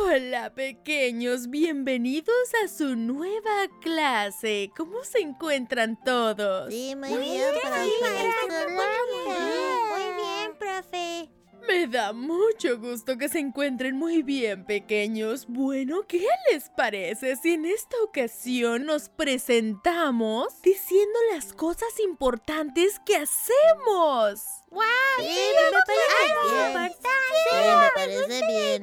Hola pequeños, bienvenidos a su nueva clase. ¿Cómo se encuentran todos? Sí, muy, bien, profe. Muy bien, profe. Me da mucho gusto que se encuentren muy bien, pequeños. Bueno, ¿qué les parece si en esta ocasión nos presentamos diciendo las cosas importantes que hacemos? ¡Wow! Sí, me parece bien. Sí, me parece bien.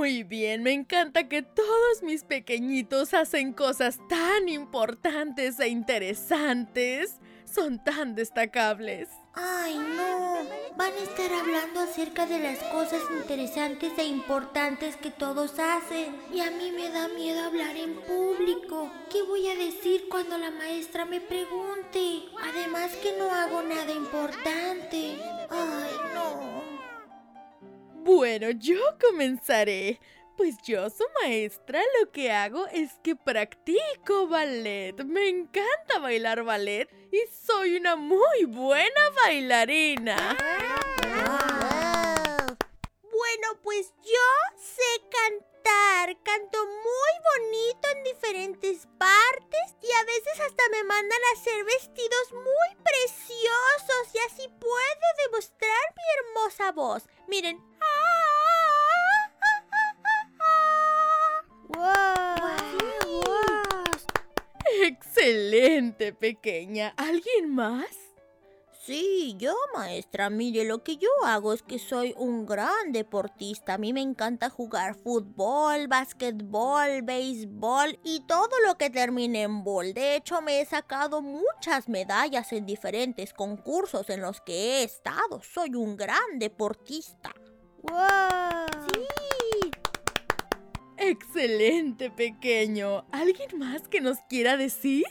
Muy bien, me encanta que todos mis pequeñitos hacen cosas tan importantes e interesantes. Son tan destacables. Ay, no. Van a estar hablando acerca de las cosas interesantes e importantes que todos hacen. Y a mí me da miedo hablar en público. ¿Qué voy a decir cuando la maestra me pregunte? Además que no hago nada importante. Bueno, yo comenzaré. Pues yo, su maestra, lo que hago es que practico ballet. Me encanta bailar ballet y soy una muy buena bailarina. Bueno, pues yo sé cantar. Canto muy bonito en diferentes partes y a veces hasta me mandan a hacer vestidos muy preciosos y así puedo demostrar mi hermosa voz. Miren. Excelente, pequeña. ¿Alguien más? Sí, yo, maestra. Mire, lo que yo hago es que soy un gran deportista. A mí me encanta jugar fútbol, básquetbol, béisbol y todo lo que termine en bol. De hecho, me he sacado muchas medallas en diferentes concursos en los que he estado. Soy un gran deportista. ¡Wow! Sí. Excelente, pequeño. ¿Alguien más que nos quiera decir?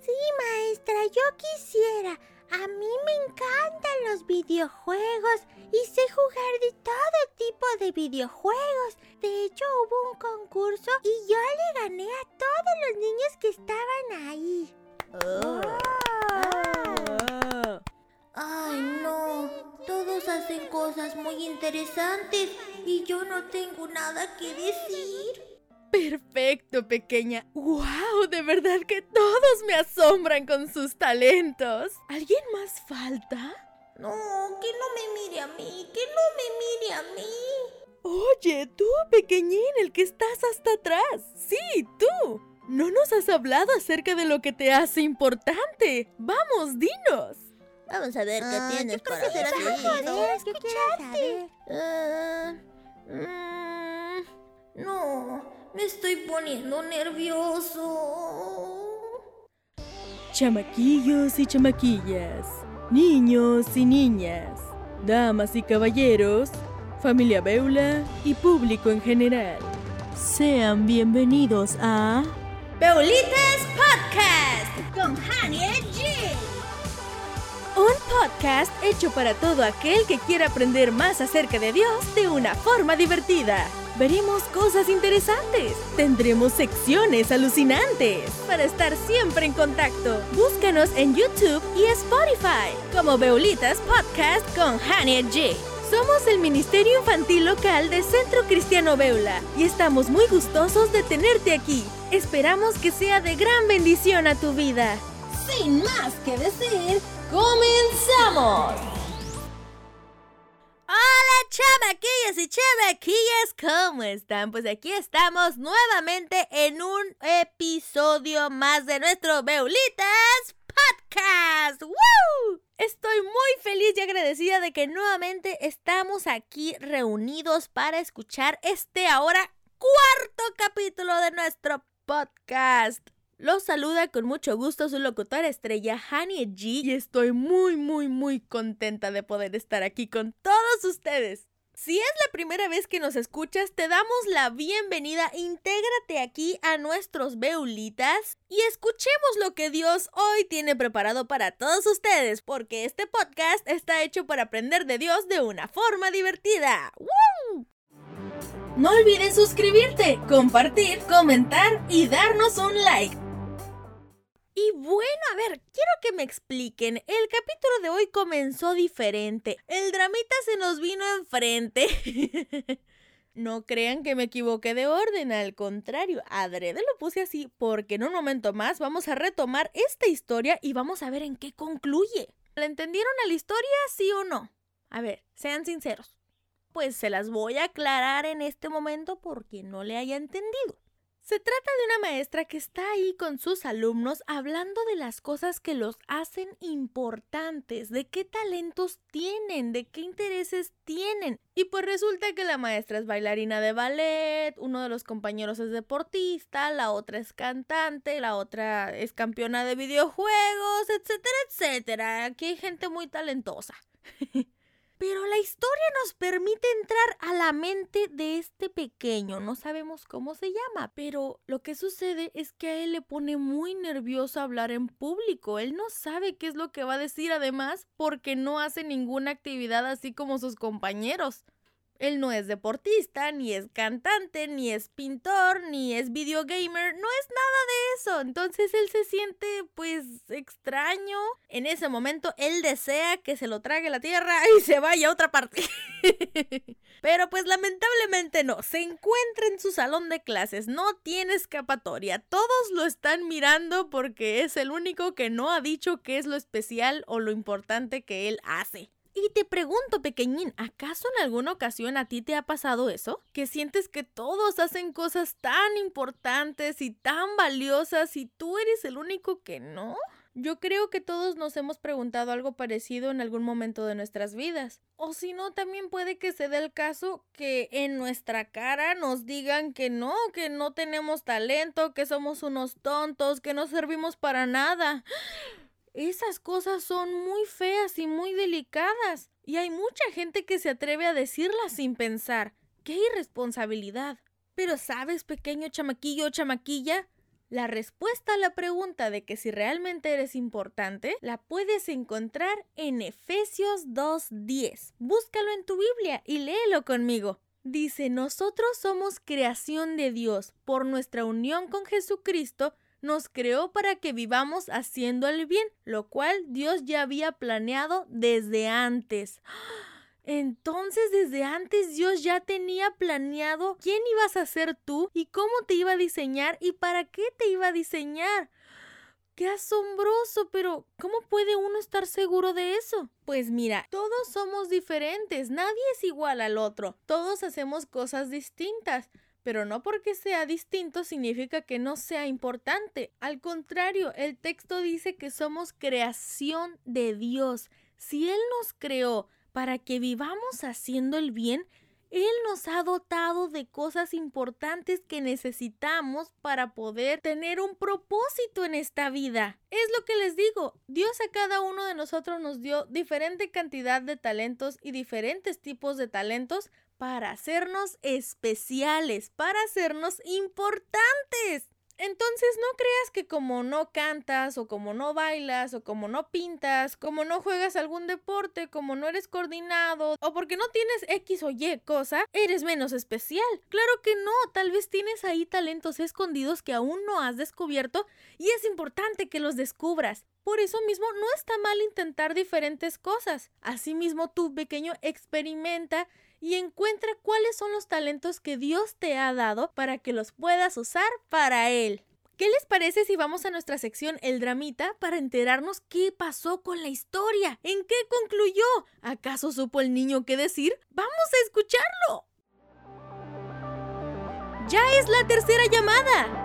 Sí, maestra, yo quisiera. A mí me encantan los videojuegos y sé jugar de todo tipo de videojuegos. De hecho, hubo un concurso y yo le gané a todos los niños que estaban ahí. Oh. Ay, no. Todos hacen cosas muy interesantes y yo no tengo nada que decir. Perfecto, pequeña. ¡Wow! De verdad que todos me asombran con sus talentos. ¿Alguien más falta? No, que no me mire a mí, que no me mire a mí. Oye, tú, pequeñín, el que estás hasta atrás. Sí, tú. No nos has hablado acerca de lo que te hace importante. Vamos, dinos. Vamos a ver qué ah, tienes para decir. ¿Qué quieres saber? Uh, no. Me estoy poniendo nervioso. Chamaquillos y chamaquillas, niños y niñas, damas y caballeros, familia Beula y público en general. Sean bienvenidos a Beulitas Podcast con Hania G. Un podcast hecho para todo aquel que quiera aprender más acerca de Dios de una forma divertida veremos cosas interesantes, tendremos secciones alucinantes. Para estar siempre en contacto, búscanos en YouTube y Spotify como Beulitas Podcast con Hania G. Somos el Ministerio Infantil Local de Centro Cristiano Beula y estamos muy gustosos de tenerte aquí. Esperamos que sea de gran bendición a tu vida. Sin más que decir, comenzamos. Hola chamaquillos y chamaquillas, ¿cómo están? Pues aquí estamos nuevamente en un episodio más de nuestro Beulitas Podcast. ¡Woo! Estoy muy feliz y agradecida de que nuevamente estamos aquí reunidos para escuchar este ahora cuarto capítulo de nuestro podcast. Los saluda con mucho gusto su locutora estrella Honey G y estoy muy muy muy contenta de poder estar aquí con todos ustedes. Si es la primera vez que nos escuchas, te damos la bienvenida. Intégrate aquí a nuestros Beulitas y escuchemos lo que Dios hoy tiene preparado para todos ustedes, porque este podcast está hecho para aprender de Dios de una forma divertida. ¡Woo! No olvides suscribirte, compartir, comentar y darnos un like. Y bueno, a ver, quiero que me expliquen. El capítulo de hoy comenzó diferente. El dramita se nos vino enfrente. No crean que me equivoqué de orden, al contrario, adrede lo puse así porque en un momento más vamos a retomar esta historia y vamos a ver en qué concluye. ¿La entendieron a la historia, sí o no? A ver, sean sinceros. Pues se las voy a aclarar en este momento porque no le haya entendido. Se trata de una maestra que está ahí con sus alumnos hablando de las cosas que los hacen importantes, de qué talentos tienen, de qué intereses tienen. Y pues resulta que la maestra es bailarina de ballet, uno de los compañeros es deportista, la otra es cantante, la otra es campeona de videojuegos, etcétera, etcétera. Aquí hay gente muy talentosa. Pero la historia nos permite entrar a la mente de este pequeño. No sabemos cómo se llama, pero lo que sucede es que a él le pone muy nervioso hablar en público. Él no sabe qué es lo que va a decir además porque no hace ninguna actividad así como sus compañeros. Él no es deportista, ni es cantante, ni es pintor, ni es videogamer, no es nada Entonces él se siente pues extraño. En ese momento él desea que se lo trague la tierra y se vaya a otra parte. Pero pues lamentablemente no, se encuentra en su salón de clases, no tiene escapatoria, todos lo están mirando porque es el único que no ha dicho qué es lo especial o lo importante que él hace. Y te pregunto, pequeñín, ¿acaso en alguna ocasión a ti te ha pasado eso? ¿Que sientes que todos hacen cosas tan importantes y tan valiosas y tú eres el único que no? Yo creo que todos nos hemos preguntado algo parecido en algún momento de nuestras vidas. O si no, también puede que se dé el caso que en nuestra cara nos digan que no, que no tenemos talento, que somos unos tontos, que no servimos para nada. Esas cosas son muy feas y muy delicadas, y hay mucha gente que se atreve a decirlas sin pensar. ¡Qué irresponsabilidad! Pero sabes, pequeño chamaquillo o chamaquilla, la respuesta a la pregunta de que si realmente eres importante la puedes encontrar en Efesios 2.10. Búscalo en tu Biblia y léelo conmigo. Dice, nosotros somos creación de Dios por nuestra unión con Jesucristo nos creó para que vivamos haciendo el bien, lo cual Dios ya había planeado desde antes. Entonces desde antes Dios ya tenía planeado quién ibas a ser tú y cómo te iba a diseñar y para qué te iba a diseñar. ¡Qué asombroso! Pero ¿cómo puede uno estar seguro de eso? Pues mira, todos somos diferentes, nadie es igual al otro, todos hacemos cosas distintas pero no porque sea distinto significa que no sea importante. Al contrario, el texto dice que somos creación de Dios. Si Él nos creó para que vivamos haciendo el bien, Él nos ha dotado de cosas importantes que necesitamos para poder tener un propósito en esta vida. Es lo que les digo, Dios a cada uno de nosotros nos dio diferente cantidad de talentos y diferentes tipos de talentos para hacernos especiales, para hacernos importantes. Entonces no creas que como no cantas o como no bailas o como no pintas, como no juegas algún deporte, como no eres coordinado o porque no tienes X o Y cosa, eres menos especial. Claro que no, tal vez tienes ahí talentos escondidos que aún no has descubierto y es importante que los descubras. Por eso mismo no está mal intentar diferentes cosas. Asimismo, tú pequeño experimenta y encuentra cuáles son los talentos que Dios te ha dado para que los puedas usar para Él. ¿Qué les parece si vamos a nuestra sección El Dramita para enterarnos qué pasó con la historia? ¿En qué concluyó? ¿Acaso supo el niño qué decir? ¡Vamos a escucharlo! Ya es la tercera llamada.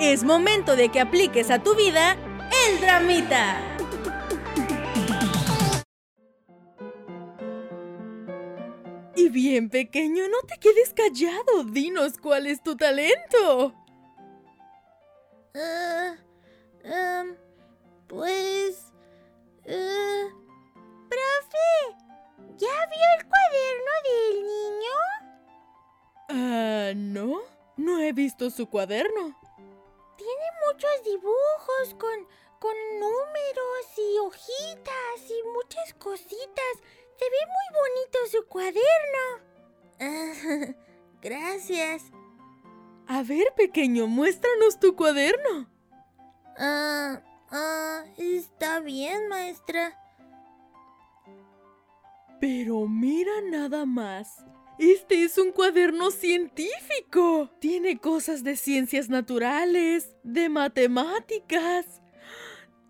Es momento de que apliques a tu vida el Dramita. Bien, pequeño, no te quedes callado. Dinos cuál es tu talento. Uh, um, pues... Uh, profe, ¿ya vio el cuaderno del niño? Ah, no. No he visto su cuaderno. Tiene muchos dibujos con, con números y hojitas y muchas cositas. Se ve muy bonito su cuaderno. gracias. A ver, pequeño, muéstranos tu cuaderno. Ah, ah, está bien, maestra. Pero mira nada más. Este es un cuaderno científico. Tiene cosas de ciencias naturales, de matemáticas.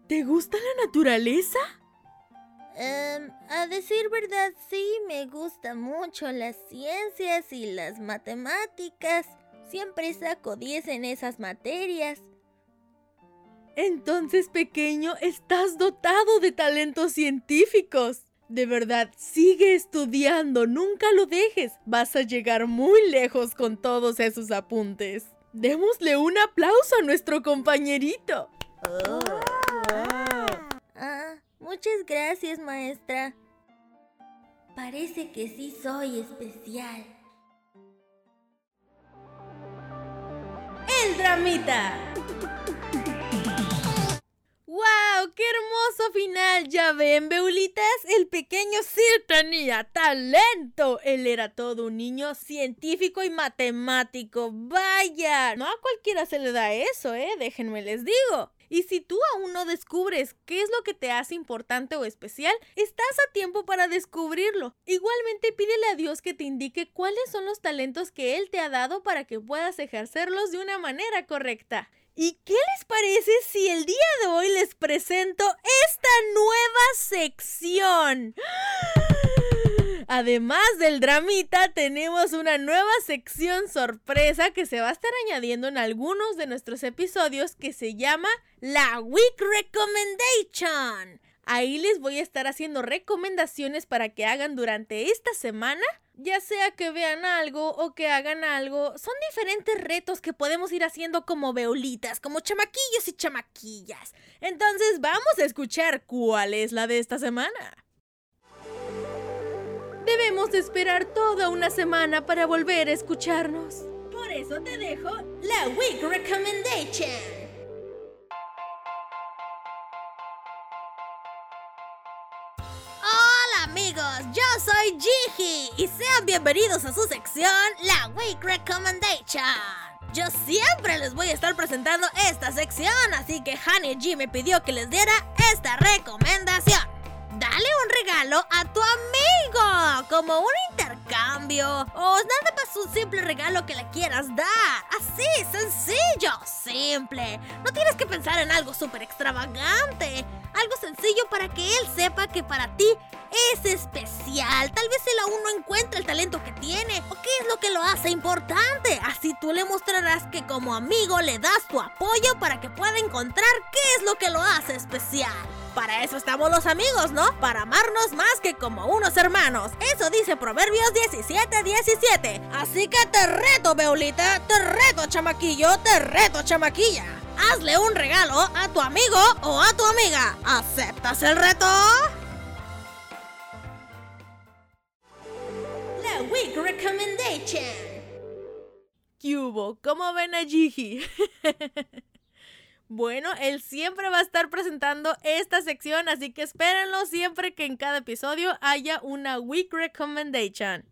¿Te gusta la naturaleza? Em, a decir verdad, sí, me gustan mucho las ciencias y las matemáticas. Siempre saco 10 en esas materias. Entonces, pequeño, estás dotado de talentos científicos. De verdad, sigue estudiando, nunca lo dejes. Vas a llegar muy lejos con todos esos apuntes. Démosle un aplauso a nuestro compañerito. Oh. Muchas gracias, maestra. Parece que sí soy especial. El dramita. ¡Wow! ¡Qué hermoso final! Ya ven, Beulitas, el pequeño Sir tenía talento. Él era todo un niño científico y matemático. ¡Vaya! No a cualquiera se le da eso, ¿eh? Déjenme les digo. Y si tú aún no descubres qué es lo que te hace importante o especial, estás a tiempo para descubrirlo. Igualmente pídele a Dios que te indique cuáles son los talentos que Él te ha dado para que puedas ejercerlos de una manera correcta. ¿Y qué les parece si el día de hoy les presento esta nueva sección? Además del dramita, tenemos una nueva sección sorpresa que se va a estar añadiendo en algunos de nuestros episodios que se llama la Week Recommendation. Ahí les voy a estar haciendo recomendaciones para que hagan durante esta semana ya sea que vean algo o que hagan algo, son diferentes retos que podemos ir haciendo como veolitas, como chamaquillos y chamaquillas. Entonces vamos a escuchar cuál es la de esta semana. Debemos esperar toda una semana para volver a escucharnos. Por eso te dejo la Week Recommendation. amigos, yo soy Jihi y sean bienvenidos a su sección, la Week Recommendation. Yo siempre les voy a estar presentando esta sección, así que Honey G me pidió que les diera esta recomendación. Dale un regalo a tu amigo, como un intercambio, o nada más un simple regalo que le quieras dar. Así, sencillo, simple. No tienes que pensar en algo súper extravagante. Algo sencillo para que él sepa que para ti es especial. Tal vez él aún no encuentra el talento que tiene o qué es lo que lo hace importante. Así tú le mostrarás que como amigo le das tu apoyo para que pueda encontrar qué es lo que lo hace especial. Para eso estamos los amigos, ¿no? Para amarnos más que como unos hermanos. Eso dice Proverbios 17, 17. Así que te reto, Beulita, te reto, chamaquillo, te reto, chamaquilla. Hazle un regalo a tu amigo o a tu amiga. ¿Aceptas el reto? La Week Recommendation. ¿Qué hubo? ¿Cómo ven a? Bueno, él siempre va a estar presentando esta sección, así que espérenlo siempre que en cada episodio haya una Week Recommendation.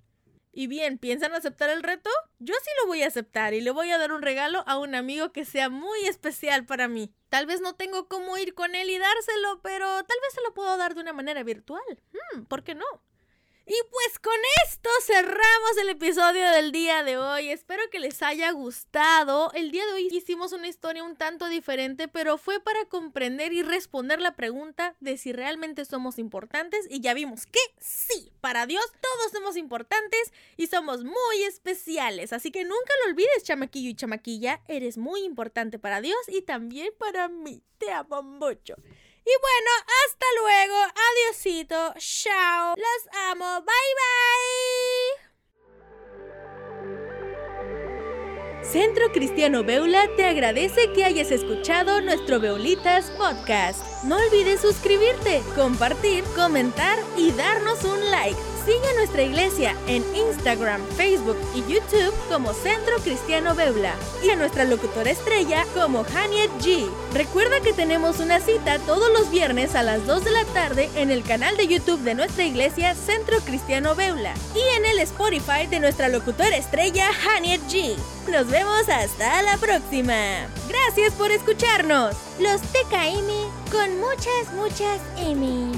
Y bien, ¿piensan aceptar el reto? Yo sí lo voy a aceptar y le voy a dar un regalo a un amigo que sea muy especial para mí. Tal vez no tengo cómo ir con él y dárselo, pero tal vez se lo puedo dar de una manera virtual. Hmm, ¿Por qué no? Y pues con esto cerramos el episodio del día de hoy. Espero que les haya gustado. El día de hoy hicimos una historia un tanto diferente, pero fue para comprender y responder la pregunta de si realmente somos importantes. Y ya vimos que sí, para Dios todos somos importantes y somos muy especiales. Así que nunca lo olvides, chamaquillo y chamaquilla. Eres muy importante para Dios y también para mí. Te amo mucho. Y bueno, hasta luego. Adiosito. Chao. Los amo. Bye bye. Centro Cristiano Beula te agradece que hayas escuchado nuestro Beulitas Podcast. No olvides suscribirte, compartir, comentar y darnos un like. Sigue nuestra iglesia en Instagram, Facebook y YouTube como Centro Cristiano Beula y a nuestra locutora estrella como Haniet G. Recuerda que tenemos una cita todos los viernes a las 2 de la tarde en el canal de YouTube de nuestra iglesia Centro Cristiano Beula y en el Spotify de nuestra locutora estrella Haniet G. Nos vemos hasta la próxima. Gracias por escucharnos. Los TKM con muchas, muchas M.